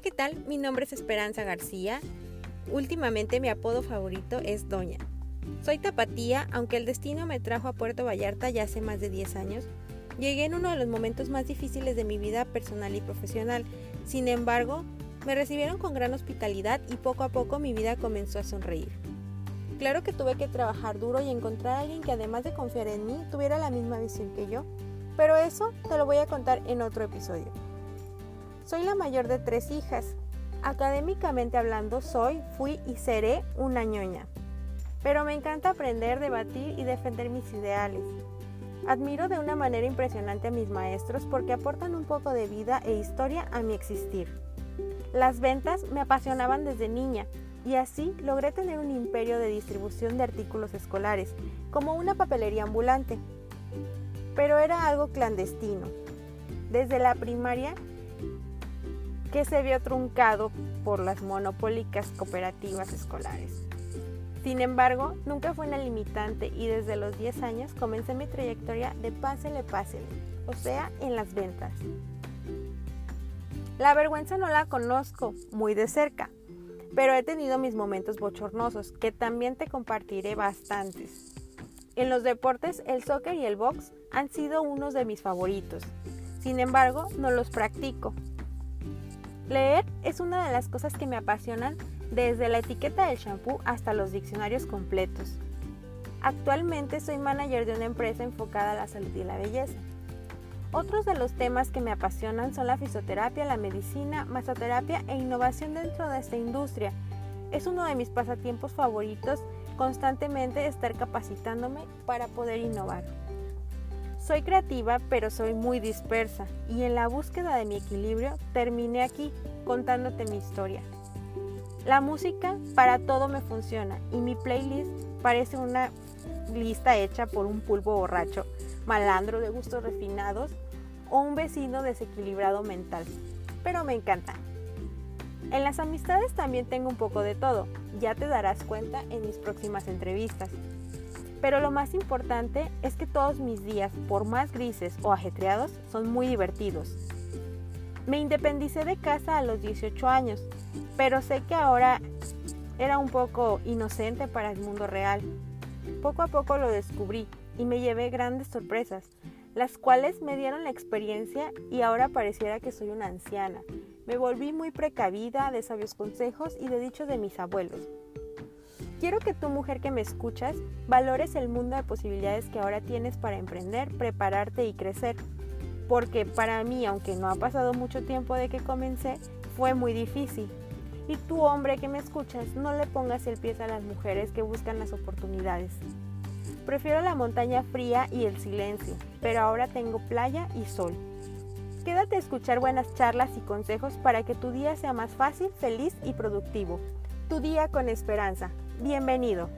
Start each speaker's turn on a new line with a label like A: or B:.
A: ¿qué tal? Mi nombre es Esperanza García. Últimamente mi apodo favorito es Doña. Soy tapatía, aunque el destino me trajo a Puerto Vallarta ya hace más de 10 años. Llegué en uno de los momentos más difíciles de mi vida personal y profesional. Sin embargo, me recibieron con gran hospitalidad y poco a poco mi vida comenzó a sonreír. Claro que tuve que trabajar duro y encontrar a alguien que además de confiar en mí tuviera la misma visión que yo, pero eso te lo voy a contar en otro episodio. Soy la mayor de tres hijas. Académicamente hablando, soy, fui y seré una ñoña. Pero me encanta aprender, debatir y defender mis ideales. Admiro de una manera impresionante a mis maestros porque aportan un poco de vida e historia a mi existir. Las ventas me apasionaban desde niña y así logré tener un imperio de distribución de artículos escolares, como una papelería ambulante. Pero era algo clandestino. Desde la primaria que se vio truncado por las monopólicas cooperativas escolares. Sin embargo, nunca fue una limitante y desde los 10 años comencé mi trayectoria de pásele, pásele, o sea, en las ventas. La vergüenza no la conozco muy de cerca, pero he tenido mis momentos bochornosos que también te compartiré bastantes. En los deportes, el soccer y el box han sido unos de mis favoritos. Sin embargo, no los practico. Leer es una de las cosas que me apasionan desde la etiqueta del shampoo hasta los diccionarios completos. Actualmente soy manager de una empresa enfocada a la salud y la belleza. Otros de los temas que me apasionan son la fisioterapia, la medicina, masoterapia e innovación dentro de esta industria. Es uno de mis pasatiempos favoritos constantemente estar capacitándome para poder innovar. Soy creativa, pero soy muy dispersa y en la búsqueda de mi equilibrio terminé aquí contándote mi historia. La música para todo me funciona y mi playlist parece una lista hecha por un pulpo borracho, malandro de gustos refinados o un vecino desequilibrado mental, pero me encanta. En las amistades también tengo un poco de todo, ya te darás cuenta en mis próximas entrevistas. Pero lo más importante es que todos mis días, por más grises o ajetreados, son muy divertidos. Me independicé de casa a los 18 años, pero sé que ahora era un poco inocente para el mundo real. Poco a poco lo descubrí y me llevé grandes sorpresas las cuales me dieron la experiencia y ahora pareciera que soy una anciana. Me volví muy precavida de sabios consejos y de dichos de mis abuelos. Quiero que tú, mujer que me escuchas, valores el mundo de posibilidades que ahora tienes para emprender, prepararte y crecer. Porque para mí, aunque no ha pasado mucho tiempo de que comencé, fue muy difícil. Y tú, hombre que me escuchas, no le pongas el pie a las mujeres que buscan las oportunidades. Prefiero la montaña fría y el silencio, pero ahora tengo playa y sol. Quédate a escuchar buenas charlas y consejos para que tu día sea más fácil, feliz y productivo. Tu día con esperanza. Bienvenido.